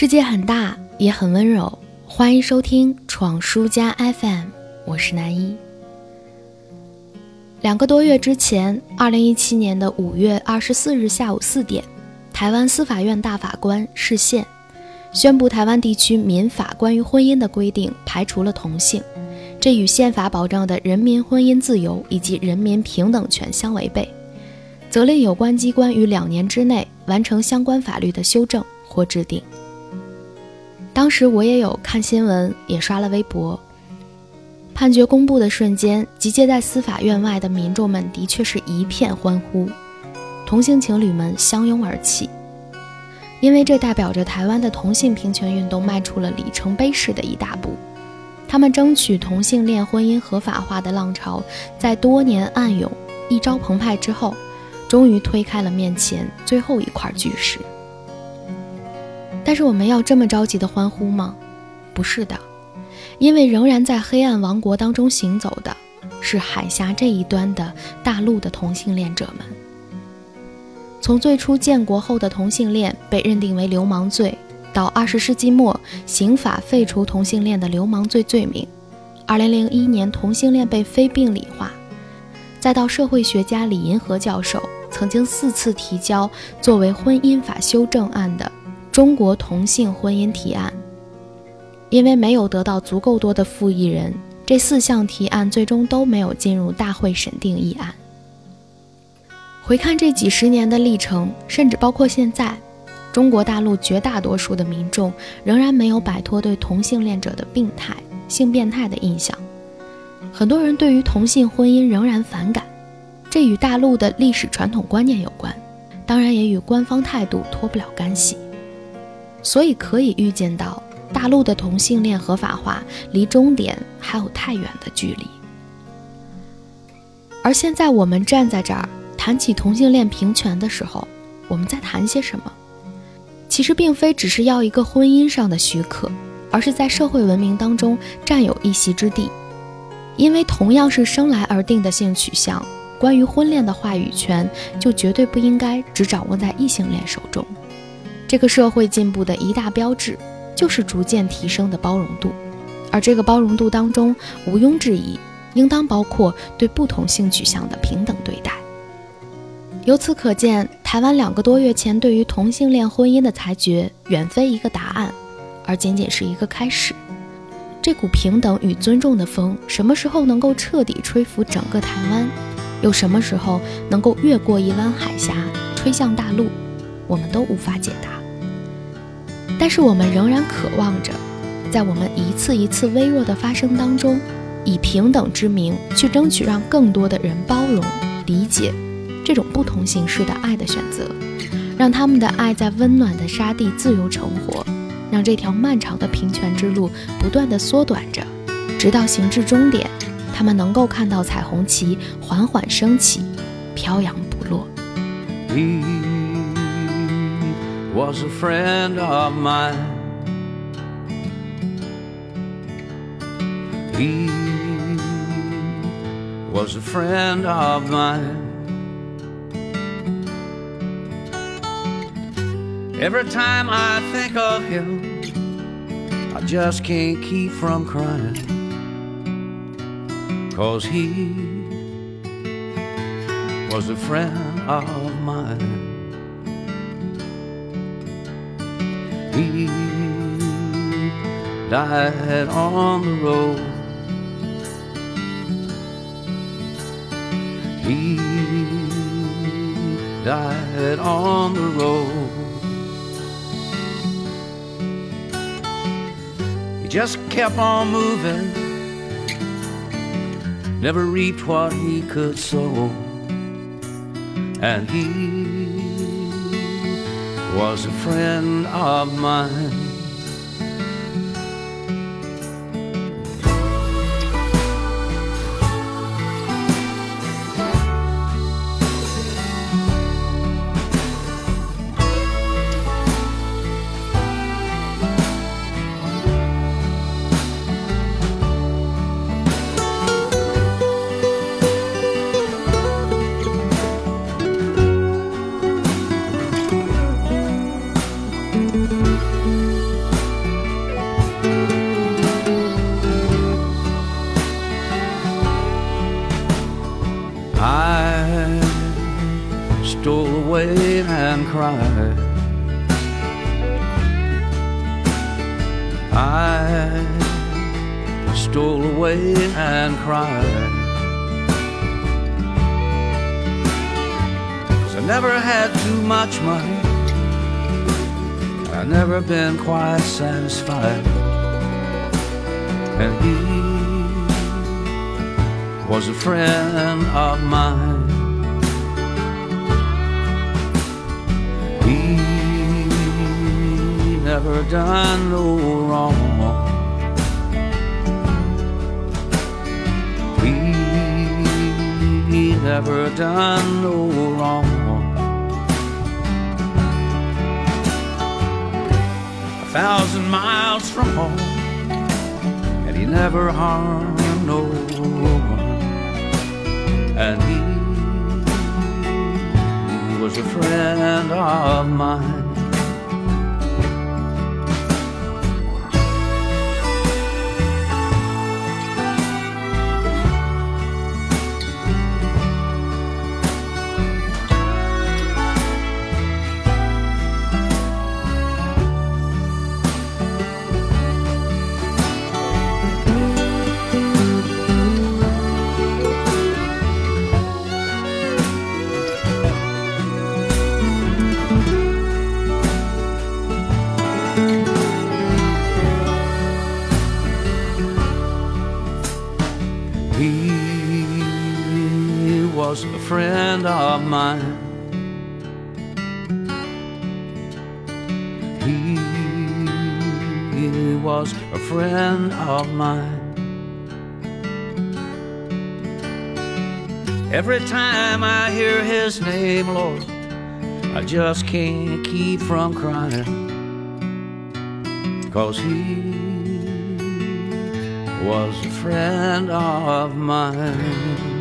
世界很大，也很温柔。欢迎收听闯书家 FM，我是南一。两个多月之前，二零一七年的五月二十四日下午四点，台湾司法院大法官释宪，宣布台湾地区民法关于婚姻的规定排除了同性，这与宪法保障的人民婚姻自由以及人民平等权相违背，责令有关机关于两年之内完成相关法律的修正或制定。当时我也有看新闻，也刷了微博。判决公布的瞬间，集结在司法院外的民众们的确是一片欢呼，同性情侣们相拥而泣，因为这代表着台湾的同性平权运动迈出了里程碑式的一大步。他们争取同性恋婚姻合法化的浪潮，在多年暗涌、一朝澎湃之后，终于推开了面前最后一块巨石。但是我们要这么着急的欢呼吗？不是的。因为仍然在黑暗王国当中行走的，是海峡这一端的大陆的同性恋者们。从最初建国后的同性恋被认定为流氓罪，到二十世纪末刑法废除同性恋的流氓罪罪名，二零零一年同性恋被非病理化，再到社会学家李银河教授曾经四次提交作为婚姻法修正案的《中国同性婚姻提案》。因为没有得到足够多的复议人，这四项提案最终都没有进入大会审定议案。回看这几十年的历程，甚至包括现在，中国大陆绝大多数的民众仍然没有摆脱对同性恋者的病态、性变态的印象。很多人对于同性婚姻仍然反感，这与大陆的历史传统观念有关，当然也与官方态度脱不了干系。所以可以预见到。大陆的同性恋合法化离终点还有太远的距离，而现在我们站在这儿谈起同性恋平权的时候，我们在谈些什么？其实并非只是要一个婚姻上的许可，而是在社会文明当中占有一席之地。因为同样是生来而定的性取向，关于婚恋的话语权就绝对不应该只掌握在异性恋手中。这个社会进步的一大标志。就是逐渐提升的包容度，而这个包容度当中，毋庸置疑，应当包括对不同性取向的平等对待。由此可见，台湾两个多月前对于同性恋婚姻的裁决，远非一个答案，而仅仅是一个开始。这股平等与尊重的风，什么时候能够彻底吹拂整个台湾，又什么时候能够越过一湾海峡，吹向大陆，我们都无法解答。但是我们仍然渴望着，在我们一次一次微弱的发声当中，以平等之名去争取让更多的人包容、理解这种不同形式的爱的选择，让他们的爱在温暖的沙地自由成活，让这条漫长的平权之路不断的缩短着，直到行至终点，他们能够看到彩虹旗缓缓升起，飘扬不落。Was a friend of mine. He was a friend of mine. Every time I think of him, I just can't keep from crying. Cause he was a friend of mine. He died on the road. He died on the road. He just kept on moving, never reaped what he could sow, and he was a friend of mine. Cried. I stole away and cried. Cause I never had too much money. I've never been quite satisfied. And he was a friend of mine. Never done no wrong. He never done no wrong. A thousand miles from home, and he never harmed no one. And he was a friend of mine. He was a friend of mine. He was a friend of mine. Every time I hear his name, Lord, I just can't keep from crying. Cause he was a friend of mine.